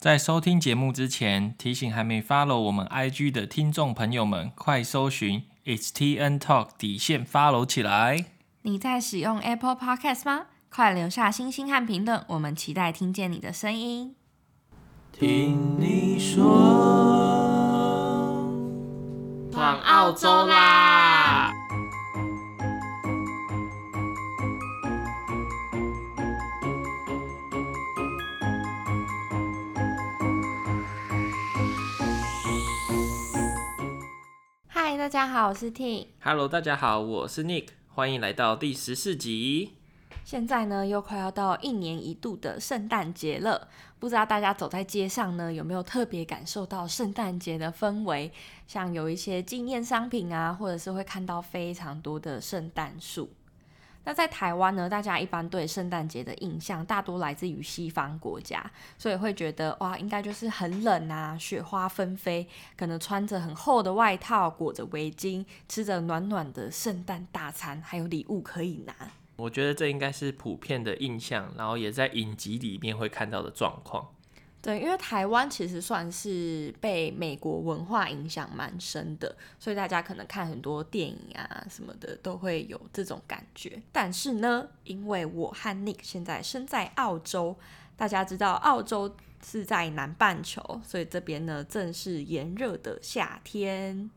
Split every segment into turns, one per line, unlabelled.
在收听节目之前，提醒还没 follow 我们 IG 的听众朋友们，快搜寻 It's TN Talk 底线 follow 起来。
你在使用 Apple Podcast 吗？快留下星星和评论，我们期待听见你的声音。
听你说，
往澳洲啦！
大家好，我是 T。
Hello，大家好，我是 Nick。欢迎来到第十四集。
现在呢，又快要到一年一度的圣诞节了。不知道大家走在街上呢，有没有特别感受到圣诞节的氛围？像有一些纪念商品啊，或者是会看到非常多的圣诞树。那在台湾呢，大家一般对圣诞节的印象大多来自于西方国家，所以会觉得哇，应该就是很冷啊，雪花纷飞，可能穿着很厚的外套，裹着围巾，吃着暖暖的圣诞大餐，还有礼物可以拿。
我觉得这应该是普遍的印象，然后也在影集里面会看到的状况。
对，因为台湾其实算是被美国文化影响蛮深的，所以大家可能看很多电影啊什么的都会有这种感觉。但是呢，因为我和 Nick 现在身在澳洲，大家知道澳洲是在南半球，所以这边呢正是炎热的夏天。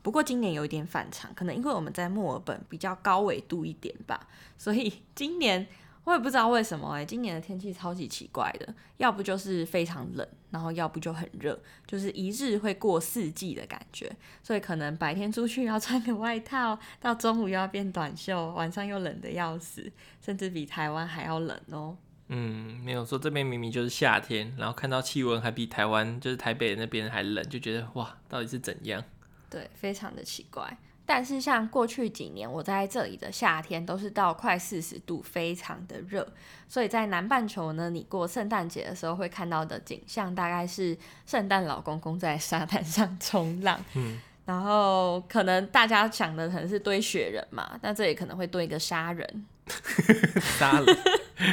不过今年有一点反常，可能因为我们在墨尔本比较高纬度一点吧，所以今年。我也不知道为什么哎、欸，今年的天气超级奇怪的，要不就是非常冷，然后要不就很热，就是一日会过四季的感觉。所以可能白天出去要穿个外套，到中午又要变短袖，晚上又冷得要死，甚至比台湾还要冷哦、喔。
嗯，没有说这边明明就是夏天，然后看到气温还比台湾就是台北那边还冷，就觉得哇，到底是怎样？
对，非常的奇怪。但是像过去几年，我在这里的夏天都是到快四十度，非常的热。所以在南半球呢，你过圣诞节的时候会看到的景象，大概是圣诞老公公在沙滩上冲浪。嗯，然后可能大家想的可能是堆雪人嘛，那这里可能会堆一个沙人。
沙人，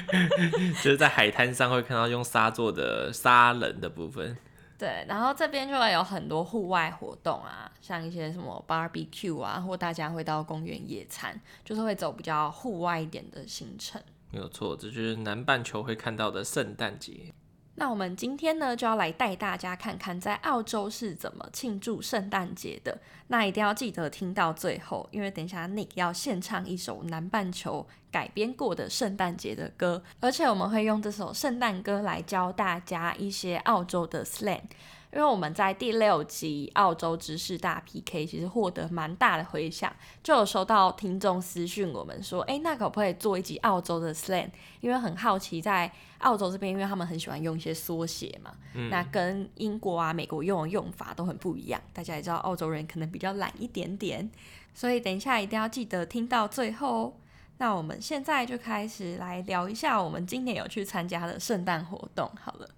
就是在海滩上会看到用沙做的沙人的部分。
对，然后这边就会有很多户外活动啊，像一些什么 barbecue 啊，或大家会到公园野餐，就是会走比较户外一点的行程。
没有错，这就是南半球会看到的圣诞节。
那我们今天呢，就要来带大家看看在澳洲是怎么庆祝圣诞节的。那一定要记得听到最后，因为等一下 Nick 要献唱一首南半球改编过的圣诞节的歌，而且我们会用这首圣诞歌来教大家一些澳洲的 slang。因为我们在第六集澳洲知识大 PK 其实获得蛮大的回响，就有收到听众私讯我们说，诶，那可不可以做一集澳洲的 slang？因为很好奇，在澳洲这边，因为他们很喜欢用一些缩写嘛，嗯、那跟英国啊、美国用的用法都很不一样。大家也知道，澳洲人可能比较懒一点点，所以等一下一定要记得听到最后。那我们现在就开始来聊一下我们今年有去参加的圣诞活动，好了。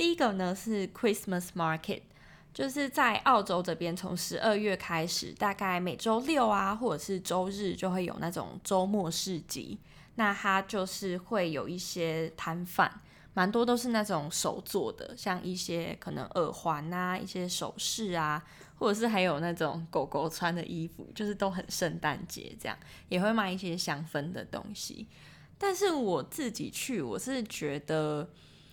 第一个呢是 Christmas Market，就是在澳洲这边，从十二月开始，大概每周六啊，或者是周日就会有那种周末市集。那它就是会有一些摊贩，蛮多都是那种手做的，像一些可能耳环啊，一些首饰啊，或者是还有那种狗狗穿的衣服，就是都很圣诞节这样，也会卖一些香氛的东西。但是我自己去，我是觉得。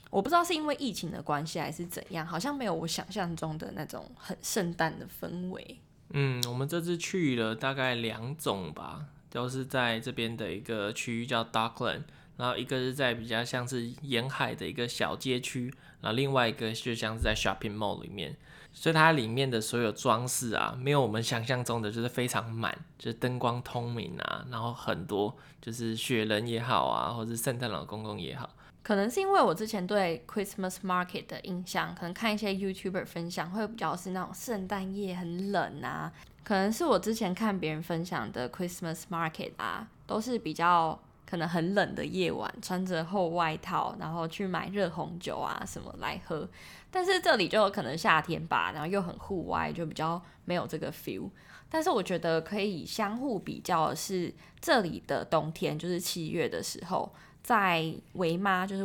我不知道是因为疫情的关系还是怎样，好像没有我想象中的那种很圣诞的氛围。
嗯，我们这次去了大概两种吧，都是在这边的一个区域叫 Dockland，然后一个是在比较像是沿海的一个小街区，然后另外一个就像是在 shopping mall 里面，所以它里面的所有装饰啊，没有我们想象中的就是非常满，就是灯光通明啊，然后很多就是雪人也好啊，或者是圣诞老公公也好。
可能是因为我之前对 Christmas Market 的印象，可能看一些 YouTuber 分享会比较是那种圣诞夜很冷啊。可能是我之前看别人分享的 Christmas Market 啊，都是比较可能很冷的夜晚，穿着厚外套，然后去买热红酒啊什么来喝。但是这里就可能夏天吧，然后又很户外，就比较没有这个 feel。但是我觉得可以相互比较的是，这里的冬天就是七月的时候。在维妈就是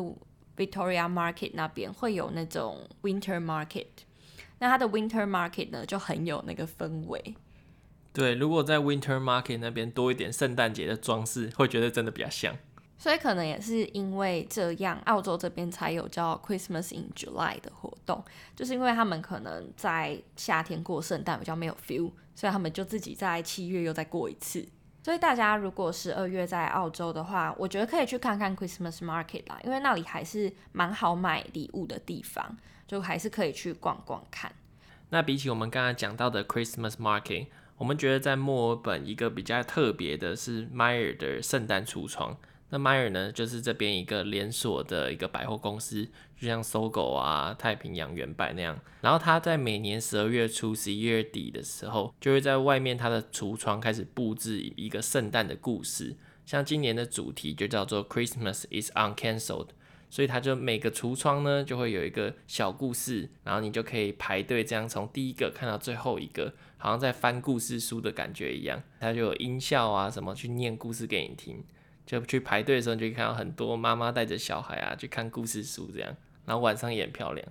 Victoria Market 那边会有那种 Winter Market，那它的 Winter Market 呢就很有那个氛围。
对，如果在 Winter Market 那边多一点圣诞节的装饰，会觉得真的比较像。
所以可能也是因为这样，澳洲这边才有叫 Christmas in July 的活动，就是因为他们可能在夏天过圣诞比较没有 feel，所以他们就自己在七月又再过一次。所以大家如果十二月在澳洲的话，我觉得可以去看看 Christmas Market 啦，因为那里还是蛮好买礼物的地方，就还是可以去逛逛看。
那比起我们刚刚讲到的 Christmas Market，我们觉得在墨尔本一个比较特别的是 Myer 的圣诞橱窗。那 Myer 呢，就是这边一个连锁的一个百货公司，就像搜狗啊、太平洋原百那样。然后他在每年十二月初、十一月底的时候，就会在外面他的橱窗开始布置一个圣诞的故事。像今年的主题就叫做 Christmas is uncancelled，所以他就每个橱窗呢就会有一个小故事，然后你就可以排队这样从第一个看到最后一个，好像在翻故事书的感觉一样。他就有音效啊什么去念故事给你听。就去排队的时候，你就可以看到很多妈妈带着小孩啊去看故事书这样，然后晚上也很漂亮，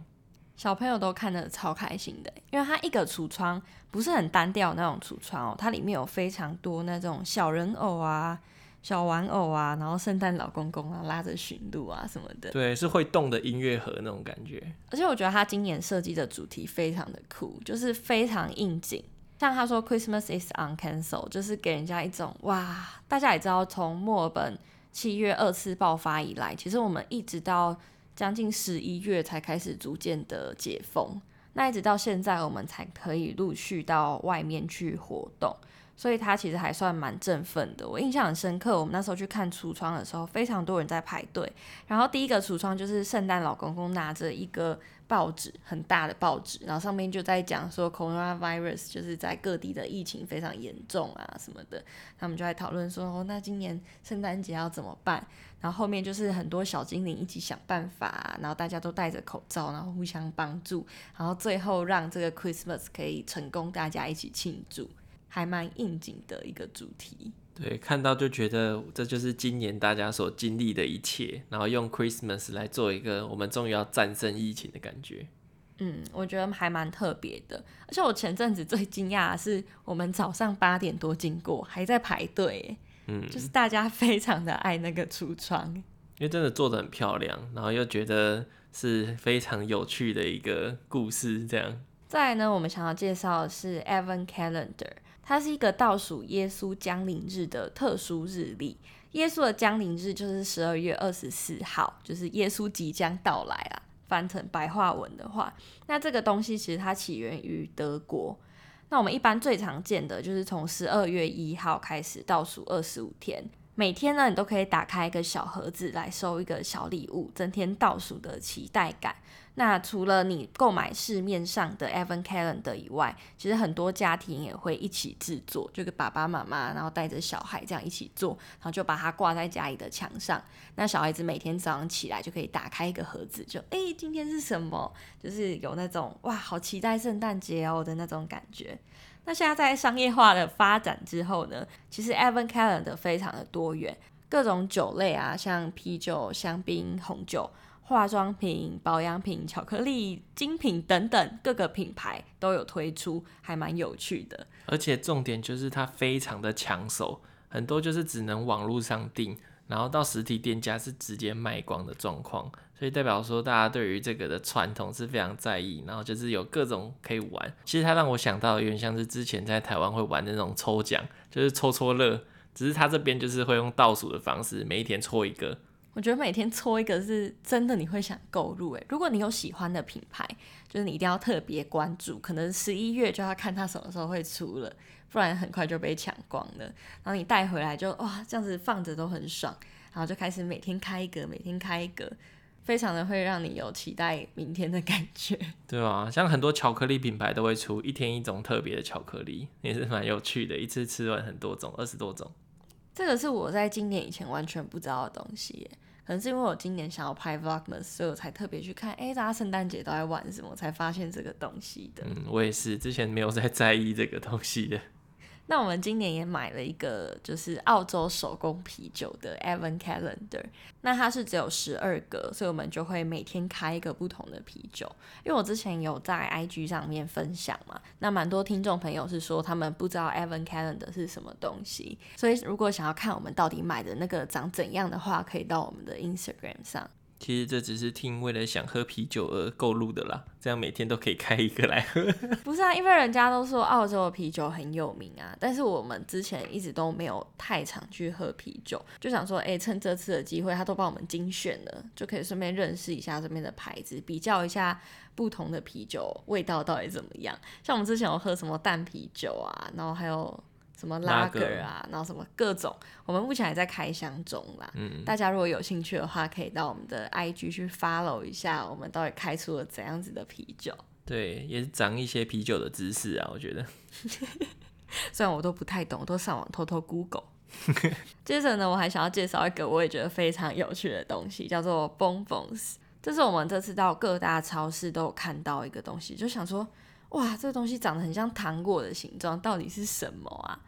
小朋友都看得超开心的，因为它一个橱窗不是很单调那种橱窗哦，它里面有非常多那种小人偶啊、小玩偶啊，然后圣诞老公公啊拉着驯鹿啊什么的，
对，是会动的音乐盒那种感觉。
而且我觉得它今年设计的主题非常的酷，就是非常应景。像他说 Christmas is on cancel”，就是给人家一种哇，大家也知道，从墨尔本七月二次爆发以来，其实我们一直到将近十一月才开始逐渐的解封，那一直到现在我们才可以陆续到外面去活动。所以他其实还算蛮振奋的，我印象很深刻。我们那时候去看橱窗的时候，非常多人在排队。然后第一个橱窗就是圣诞老公公拿着一个报纸，很大的报纸，然后上面就在讲说 coronavirus 就是在各地的疫情非常严重啊什么的。他们就在讨论说，哦，那今年圣诞节要怎么办？然后后面就是很多小精灵一起想办法，然后大家都戴着口罩，然后互相帮助，然后最后让这个 Christmas 可以成功，大家一起庆祝。还蛮应景的一个主题，
对，看到就觉得这就是今年大家所经历的一切，然后用 Christmas 来做一个我们终于要战胜疫情的感觉。
嗯，我觉得还蛮特别的，而且我前阵子最惊讶的是，我们早上八点多经过，还在排队，嗯，就是大家非常的爱那个橱窗，
因为真的做得很漂亮，然后又觉得是非常有趣的一个故事，这样。
再来呢，我们想要介绍的是 Advent Calendar。它是一个倒数耶稣降临日的特殊日历。耶稣的降临日就是十二月二十四号，就是耶稣即将到来啦。翻成白话文的话，那这个东西其实它起源于德国。那我们一般最常见的就是从十二月一号开始倒数二十五天，每天呢你都可以打开一个小盒子来收一个小礼物，增添倒数的期待感。那除了你购买市面上的 Evan Calendar 以外，其实很多家庭也会一起制作，就跟爸爸妈妈，然后带着小孩这样一起做，然后就把它挂在家里的墙上。那小孩子每天早上起来就可以打开一个盒子，就哎、今天是什么？就是有那种哇，好期待圣诞节哦的那种感觉。那现在在商业化的发展之后呢，其实 Evan Calendar 非常的多元，各种酒类啊，像啤酒、香槟、红酒。化妆品、保养品、巧克力、精品等等各个品牌都有推出，还蛮有趣的。
而且重点就是它非常的抢手，很多就是只能网络上订，然后到实体店家是直接卖光的状况。所以代表说大家对于这个的传统是非常在意，然后就是有各种可以玩。其实它让我想到有点像是之前在台湾会玩的那种抽奖，就是抽抽乐，只是它这边就是会用倒数的方式，每一天抽一个。
我觉得每天搓一个是真的，你会想购入诶。如果你有喜欢的品牌，就是你一定要特别关注，可能十一月就要看它什么时候会出了，不然很快就被抢光了。然后你带回来就哇，这样子放着都很爽，然后就开始每天开一个，每天开一个，非常的会让你有期待明天的感觉。
对啊，像很多巧克力品牌都会出一天一种特别的巧克力，也是蛮有趣的，一次吃完很多种，二十多种。
这个是我在今年以前完全不知道的东西，可能是因为我今年想要拍 Vlogmas，所以我才特别去看，哎，大家圣诞节都在玩什么，才发现这个东西的。
嗯，我也是之前没有在 在意这个东西的。
那我们今年也买了一个，就是澳洲手工啤酒的 Evan Calendar。那它是只有十二个，所以我们就会每天开一个不同的啤酒。因为我之前有在 IG 上面分享嘛，那蛮多听众朋友是说他们不知道 Evan Calendar 是什么东西，所以如果想要看我们到底买的那个长怎样的话，可以到我们的 Instagram 上。
其实这只是听为了想喝啤酒而购入的啦，这样每天都可以开一个来喝。
不是啊，因为人家都说澳洲的啤酒很有名啊，但是我们之前一直都没有太常去喝啤酒，就想说，哎，趁这次的机会，他都帮我们精选了，就可以顺便认识一下这边的牌子，比较一下不同的啤酒味道到底怎么样。像我们之前有喝什么淡啤酒啊，然后还有。什么拉格啊，然后什么各种，我们目前还在开箱中啦。嗯，大家如果有兴趣的话，可以到我们的 IG 去 follow 一下，我们到底开出了怎样子的啤酒。
对，也是长一些啤酒的知识啊，我觉得。
虽然我都不太懂，我都上网偷偷 Google。接着呢，我还想要介绍一个我也觉得非常有趣的东西，叫做 Bonbons。这是我们这次到各大超市都有看到一个东西，就想说，哇，这个东西长得很像糖果的形状，到底是什么啊？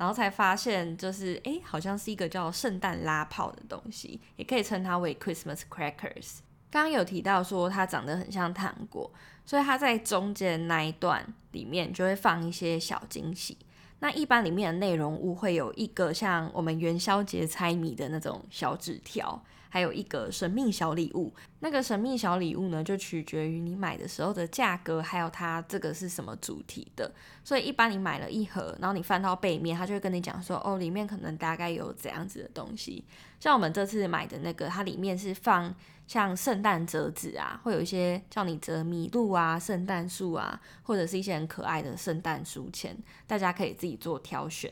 然后才发现，就是诶，好像是一个叫圣诞拉炮的东西，也可以称它为 Christmas crackers。刚刚有提到说它长得很像糖果，所以它在中间那一段里面就会放一些小惊喜。那一般里面的内容物会有一个像我们元宵节猜谜的那种小纸条。还有一个神秘小礼物，那个神秘小礼物呢，就取决于你买的时候的价格，还有它这个是什么主题的。所以一般你买了一盒，然后你翻到背面，他就会跟你讲说，哦，里面可能大概有怎样子的东西。像我们这次买的那个，它里面是放像圣诞折纸啊，会有一些叫你折麋鹿啊、圣诞树啊，或者是一些很可爱的圣诞书签，大家可以自己做挑选。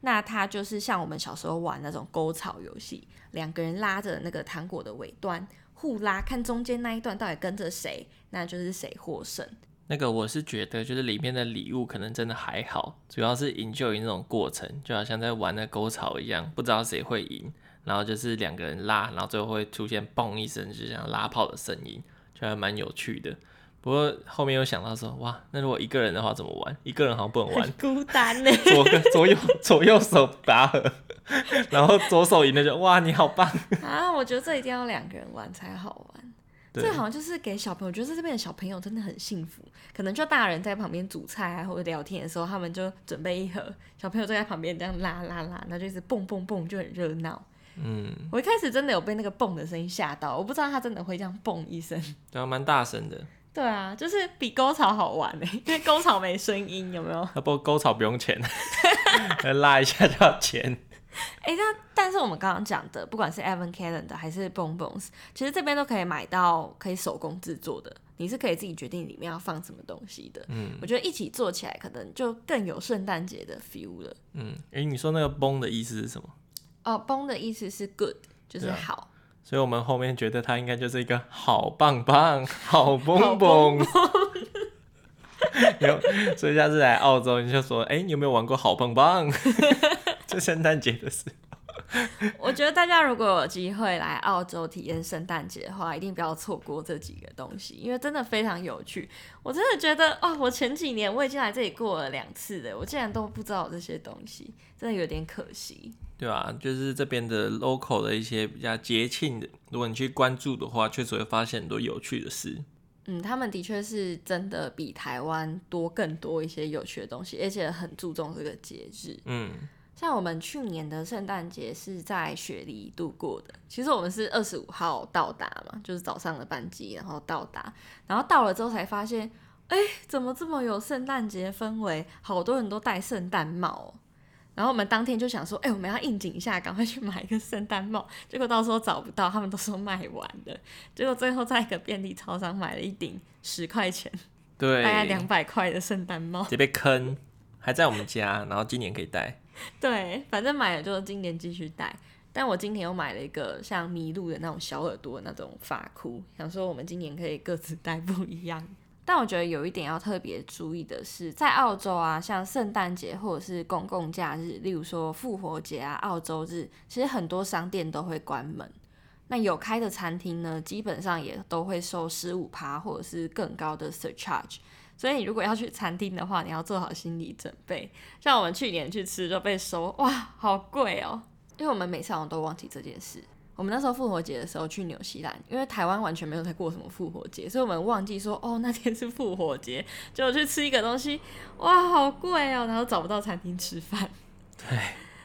那它就是像我们小时候玩那种沟槽游戏，两个人拉着那个糖果的尾端互拉，看中间那一段到底跟着谁，那就是谁获胜。
那个我是觉得就是里面的礼物可能真的还好，主要是 enjoy 那种过程，就好像在玩那沟槽一样，不知道谁会赢，然后就是两个人拉，然后最后会出现嘣一声，就像拉炮的声音，就还蛮有趣的。不过后面又想到说，哇，那如果一个人的话怎么玩？一个人好像不能玩，
很孤单呢。
左左右左右手拔河，然后左手赢了就哇，你好棒
啊！我觉得这一定要两个人玩才好玩。对这好像就是给小朋友，我觉得在这边的小朋友真的很幸福。可能就大人在旁边煮菜啊，或者聊天的时候，他们就准备一盒，小朋友就在旁边这样拉拉拉，然后就一直蹦蹦蹦，就很热闹。嗯，我一开始真的有被那个蹦的声音吓到，我不知道他真的会这样蹦一声，
对啊，蛮大声的。
对啊，就是比沟槽好玩呢，因为沟槽没声音，有没有？
不过沟槽不用钱，拉一下就要钱。
哎、欸，那但是我们刚刚讲的，不管是 Evan Calendar 还是 Bonbons，其实这边都可以买到可以手工制作的，你是可以自己决定里面要放什么东西的。嗯，我觉得一起做起来可能就更有圣诞节的 feel 了。
嗯，哎、欸，你说那个 Bon 的意思是什么？
哦，Bon 的意思是 good，就是好。
所以，我们后面觉得他应该就是一个好棒棒、好蹦蹦。有，所以下次来澳洲，你就说：“哎、欸，你有没有玩过好棒棒？” 就圣诞节的时候。
我觉得大家如果有机会来澳洲体验圣诞节的话，一定不要错过这几个东西，因为真的非常有趣。我真的觉得，哦，我前几年我已经来这里过了两次了，我竟然都不知道这些东西，真的有点可惜。
对啊，就是这边的 local 的一些比较节庆的，如果你去关注的话，确实会发现很多有趣的事。
嗯，他们的确是真的比台湾多更多一些有趣的东西，而且很注重这个节日。嗯，像我们去年的圣诞节是在雪梨度过的。其实我们是二十五号到达嘛，就是早上的班机，然后到达，然后到了之后才发现，哎，怎么这么有圣诞节氛围？好多人都戴圣诞帽。然后我们当天就想说，哎、欸，我们要应景一下，赶快去买一个圣诞帽。结果到时候找不到，他们都说卖完了。结果最后在一个便利超商买了一顶十块钱，
对，
大概两百块的圣诞帽。
这被坑，还在我们家，然后今年可以戴。
对，反正买了就今年继续戴。但我今年又买了一个像麋鹿的那种小耳朵的那种发箍，想说我们今年可以各自戴不一样。但我觉得有一点要特别注意的是，在澳洲啊，像圣诞节或者是公共假日，例如说复活节啊、澳洲日，其实很多商店都会关门。那有开的餐厅呢，基本上也都会收十五趴或者是更高的 surcharge。所以你如果要去餐厅的话，你要做好心理准备。像我们去年去吃就被收，哇，好贵哦！因为我们每次好像都忘记这件事。我们那时候复活节的时候去纽西兰，因为台湾完全没有在过什么复活节，所以我们忘记说哦，那天是复活节，就去吃一个东西，哇，好贵哦，然后找不到餐厅吃饭。
对，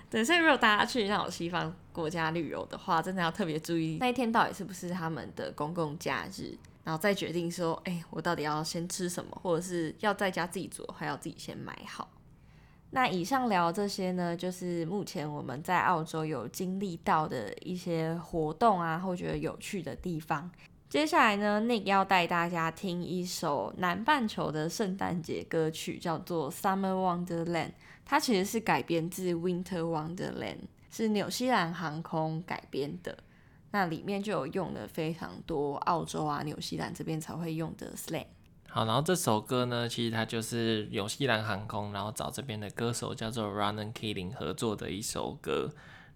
对，所以如果大家去那种西方国家旅游的话，真的要特别注意那一天到底是不是他们的公共假日，然后再决定说，哎、欸，我到底要先吃什么，或者是要在家自己做，还要自己先买好。那以上聊这些呢，就是目前我们在澳洲有经历到的一些活动啊，或觉得有趣的地方。接下来呢，Nick 要带大家听一首南半球的圣诞节歌曲，叫做《Summer Wonderland》。它其实是改编自《Winter Wonderland》，是纽西兰航空改编的。那里面就有用了非常多澳洲啊、纽西兰这边才会用的 slang。
好，然后这首歌呢，其实它就是纽西兰航空，然后找这边的歌手叫做 Ronan Keating 合作的一首歌。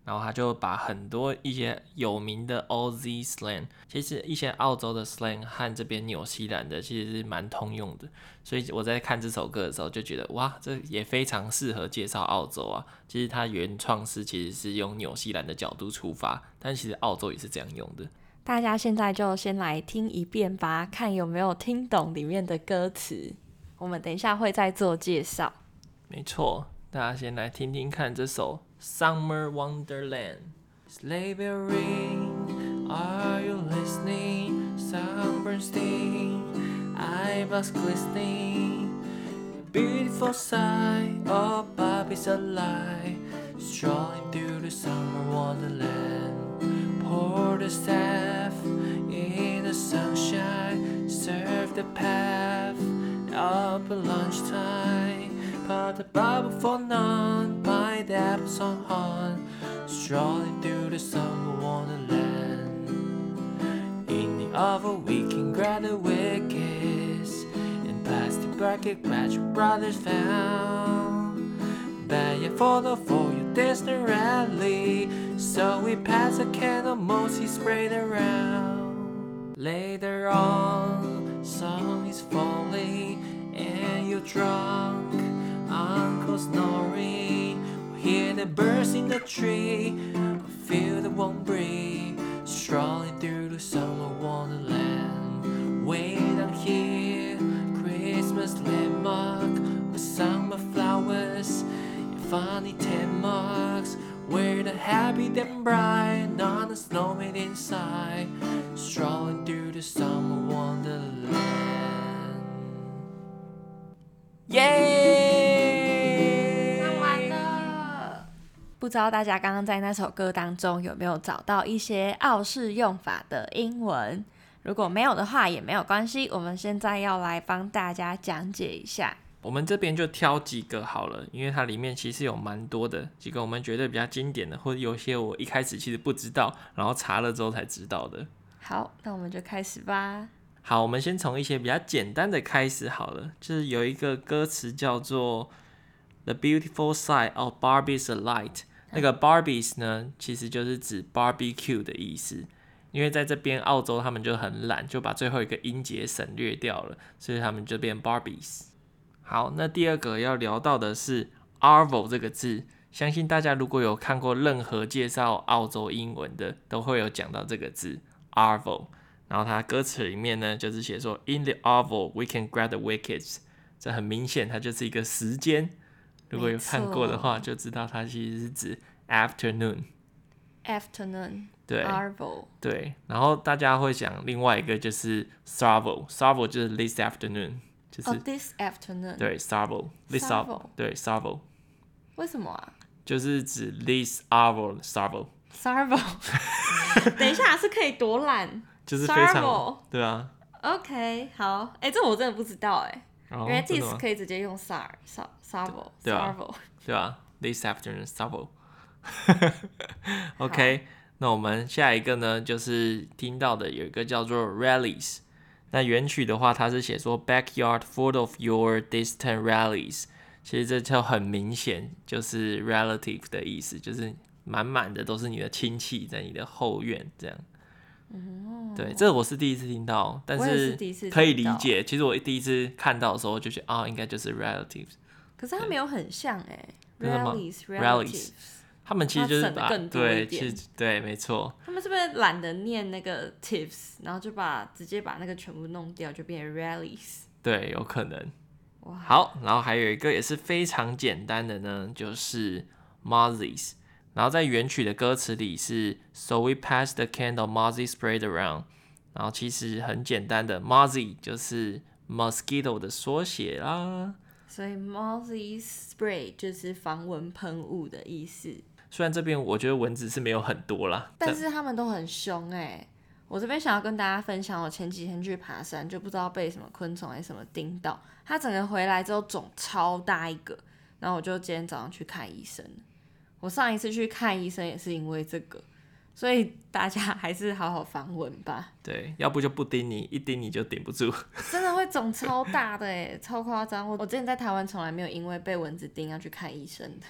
然后他就把很多一些有名的 Aussie slang，其实一些澳洲的 slang 和这边纽西兰的其实是蛮通用的。所以我在看这首歌的时候就觉得，哇，这也非常适合介绍澳洲啊。其实它原创是其实是用纽西兰的角度出发，但其实澳洲也是这样用的。
大家现在就先来听一遍吧，看有没有听懂里面的歌词。我们等一下会再做介绍。
没错，大家先来听听看这首《Summer Wonderland》。Sleigh bells ring, are you listening? Sting, eyeballs glistening, beautiful sight, all puppies alive, strolling through the summer wonderland. Pour the staff in the sunshine, serve the path up at lunchtime. Pop the bubble for none, pineapples on horn, strolling through the summer wonderland. In the oven we can grab the wickets and pass the bracket match brothers found. Baying for the for your Disney rally. So we pass a can of mostly sprayed around. Later on, song is falling and you're drunk. Uncle snoring, We hear the birds in the tree, feel the warm breeze strolling through the summer wonderland. Wait down here, Christmas landmark, with summer flowers and funny ten marks. Where the happy then bright, not a snowman inside, strolling through the summer wonderland. Yeah!
唱完了。不知道大家刚刚在那首歌当中有没有找到一些澳式用法的英文？如果没有的话也没有关系，我们现在要来帮大家讲解一下。
我们这边就挑几个好了，因为它里面其实有蛮多的几个我们觉得比较经典的，或者有些我一开始其实不知道，然后查了之后才知道的。
好，那我们就开始吧。
好，我们先从一些比较简单的开始好了，就是有一个歌词叫做 "The beautiful sight of Barbies alight"，那个 Barbies 呢，其实就是指 barbecue 的意思。因为在这边澳洲他们就很懒，就把最后一个音节省略掉了，所以他们就变 Barbies。好，那第二个要聊到的是 Arvo 这个字，相信大家如果有看过任何介绍澳洲英文的，都会有讲到这个字 Arvo。然后它歌词里面呢，就是写说 In the Arvo we can grab the wickets，这很明显它就是一个时间。如果有看过的话，就知道它其实是指 afternoon。
Afternoon。
对。
Arvo。
对。然后大家会讲另外一个就是 Sarvo，Sarvo 就是 this afternoon。就是、
oh, this afternoon
对 Sarvo 对 Sarvo，
为什么啊？
就是指 this Arvo Sarvo
Sarvo，等一下是可以多懒，
就是非常 Sarvo 对啊。
OK，好，哎、欸，这我真的不知道哎，原来 this 可以直接用 Sar Sar Sarvo
对啊，对啊，this afternoon Sarvo。OK，那我们下一个呢，就是听到的有一个叫做 Rallies。那原曲的话，它是写说 backyard full of your distant rallies，其实这就很明显就是 relative 的意思，就是满满的都是你的亲戚在你的后院这样。
嗯，
对，这我是第一次听到，但是可以理解。其实我第一次看到的时候就觉得啊，应该就是 relatives。
可是它没有很像哎
，relatives，relatives，他们其实就是把对，其实对，没错。
他们是不是懒得念那个 tips，然后就把直接把那个全部弄掉，就变成 rallies？
对，有可能。好，然后还有一个也是非常简单的呢，就是 Mozzies。然后在原曲的歌词里是 So we passed the candle, Mozzie sprayed around。然后其实很简单的，Mozzie 就是 mosquito 的缩写啦。
所以 Mozzie spray 就是防蚊喷雾的意思。
虽然这边我觉得蚊子是没有很多啦，
但是他们都很凶哎。我这边想要跟大家分享，我前几天去爬山，就不知道被什么昆虫还是什么叮到，它整个回来之后肿超大一个，然后我就今天早上去看医生。我上一次去看医生也是因为这个，所以大家 还是好好防蚊吧。
对，要不就不叮你，一叮你就顶不住。
真的会肿超大的哎，超夸张。我我之前在台湾从来没有因为被蚊子叮要去看医生的。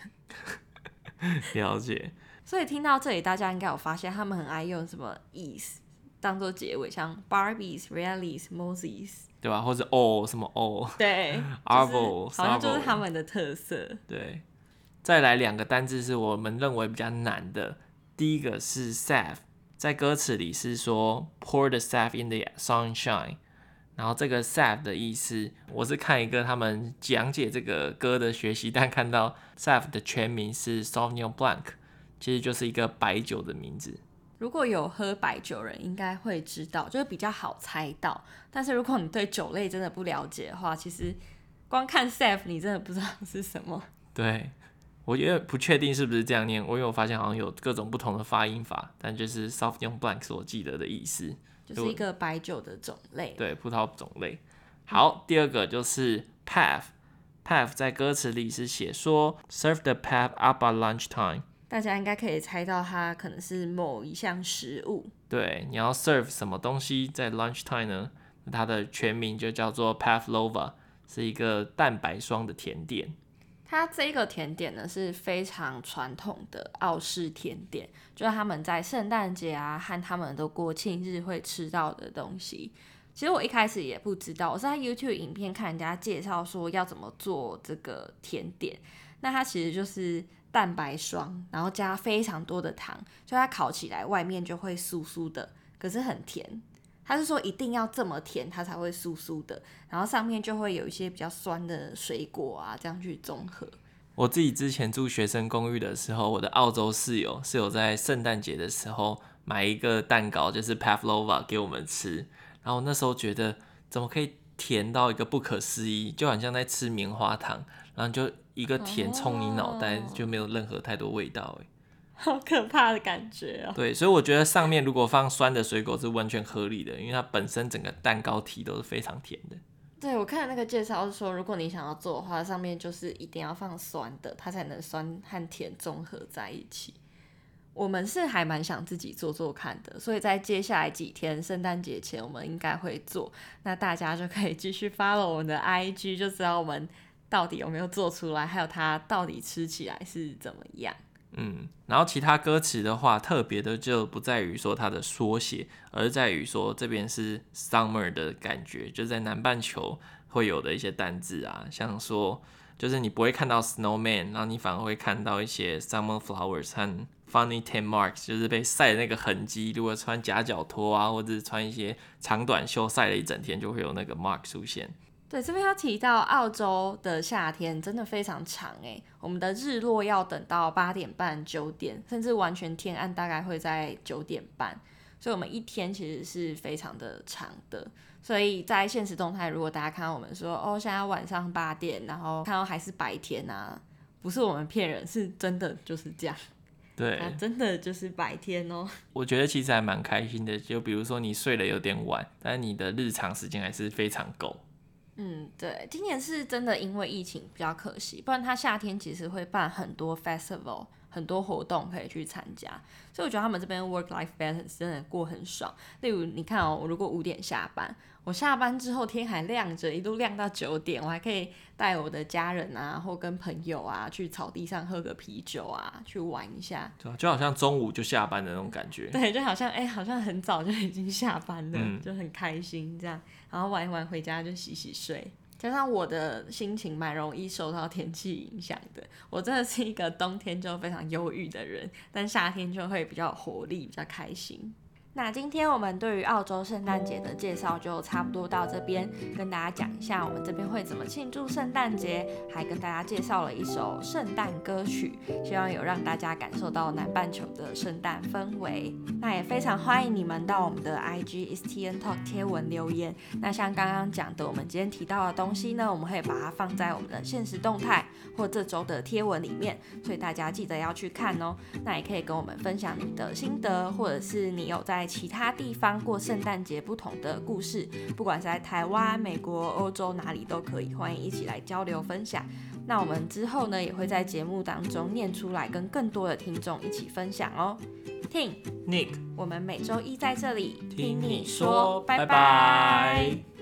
了解。
所以听到这里，大家应该有发现，他们很爱用什么 is 当做结尾，像 Barbies、Rallies、Mozzies，
对吧？或者 all 什么 all，
对，
Arvo，
好像就是他们的特色。
对。再来两个单字是我们认为比较难的。第一个是 salve，在歌词里是说 pour the salve in the sunshine，然后这个 salve 的意思，我是看一个他们讲解这个歌的学习，但看到 salve 的全名是 Sauvignon Blanc，其实就是一个白酒的名字。
如果有喝白酒人应该会知道，就是比较好猜到。但是如果你对酒类真的不了解的话，其实光看 salve 你真的不知道是什么。
对。我觉得不确定是不是这样念，我因为我发现好像有各种不同的发音法，但就是 Sauvignon Blanc 所记得的意思，
就是一个白酒的种类，
对，葡萄种类。好，第二个就是 path。path 在歌词里是写说 Serve the path up at lunchtime，
大家应该可以猜到它可能是某一项食物。
对，你要 serve 什么东西在 lunchtime 呢？它的全名就叫做 Pavlova，是一个蛋白霜的甜点。
它这个甜点呢是非常传统的澳式甜点，就是他们在圣诞节啊和他们的国庆日会吃到的东西。其实我一开始也不知道，我是在 YouTube 影片看人家介绍说要怎么做这个甜点。那它其实就是蛋白霜，然后加非常多的糖，就它烤起来外面就会酥酥的，可是很甜。他是说一定要这么甜，它才会酥酥的，然后上面就会有一些比较酸的水果啊，这样去综合。
我自己之前住学生公寓的时候，我的澳洲室友是有在圣诞节的时候买一个蛋糕，就是 Pavlova 给我们吃，然后那时候觉得怎么可以甜到一个不可思议，就好像在吃棉花糖，然后就一个甜冲你脑袋，就没有任何太多味道哎。
好可怕的感觉哦！
对，所以我觉得上面如果放酸的水果是完全合理的，因为它本身整个蛋糕体都是非常甜的。
对，我看那个介绍是说，如果你想要做的话，上面就是一定要放酸的，它才能酸和甜综合在一起。我们是还蛮想自己做做看的，所以在接下来几天圣诞节前，我们应该会做。那大家就可以继续 follow 我们的 IG，就知道我们到底有没有做出来，还有它到底吃起来是怎么样。
嗯，然后其他歌词的话，特别的就不在于说它的缩写，而在于说这边是 summer 的感觉，就在南半球会有的一些单字啊，像说就是你不会看到 snowman，然后你反而会看到一些 summer flowers 和 funny tan marks，就是被晒的那个痕迹。如果穿夹脚拖啊，或者是穿一些长短袖晒了一整天，就会有那个 mark 出现。
对，这边要提到澳洲的夏天真的非常长诶，我们的日落要等到八点半、九点，甚至完全天暗大概会在九点半，所以我们一天其实是非常的长的。所以在现实动态，如果大家看到我们说哦，现在晚上八点，然后看到还是白天啊，不是我们骗人，是真的就是这样。
对，
啊，真的就是白天哦。
我觉得其实还蛮开心的，就比如说你睡得有点晚，但你的日常时间还是非常够。
嗯，对，今年是真的因为疫情比较可惜，不然他夏天其实会办很多 festival，很多活动可以去参加，所以我觉得他们这边 work life balance 真的过很爽。例如，你看哦，我如果五点下班，我下班之后天还亮着，一路亮到九点，我还可以带我的家人啊，或跟朋友啊去草地上喝个啤酒啊，去玩一下。
对啊，就好像中午就下班的那种感觉。
对，就好像哎、欸，好像很早就已经下班了，
嗯、
就很开心这样，然后玩一玩回家就洗洗睡。加上我的心情蛮容易受到天气影响的，我真的是一个冬天就非常忧郁的人，但夏天就会比较活力，比较开心。那今天我们对于澳洲圣诞节的介绍就差不多到这边，跟大家讲一下我们这边会怎么庆祝圣诞节，还跟大家介绍了一首圣诞歌曲，希望有让大家感受到南半球的圣诞氛围。那也非常欢迎你们到我们的 IG STN Talk 贴文留言。那像刚刚讲的，我们今天提到的东西呢，我们会把它放在我们的限时动态或这周的贴文里面，所以大家记得要去看哦。那也可以跟我们分享你的心得，或者是你有在其他地方过圣诞节不同的故事，不管是在台湾、美国、欧洲哪里都可以，欢迎一起来交流分享。那我们之后呢，也会在节目当中念出来，跟更多的听众一起分享哦。Ting，Nick，我们每周一在这里听你说，拜拜。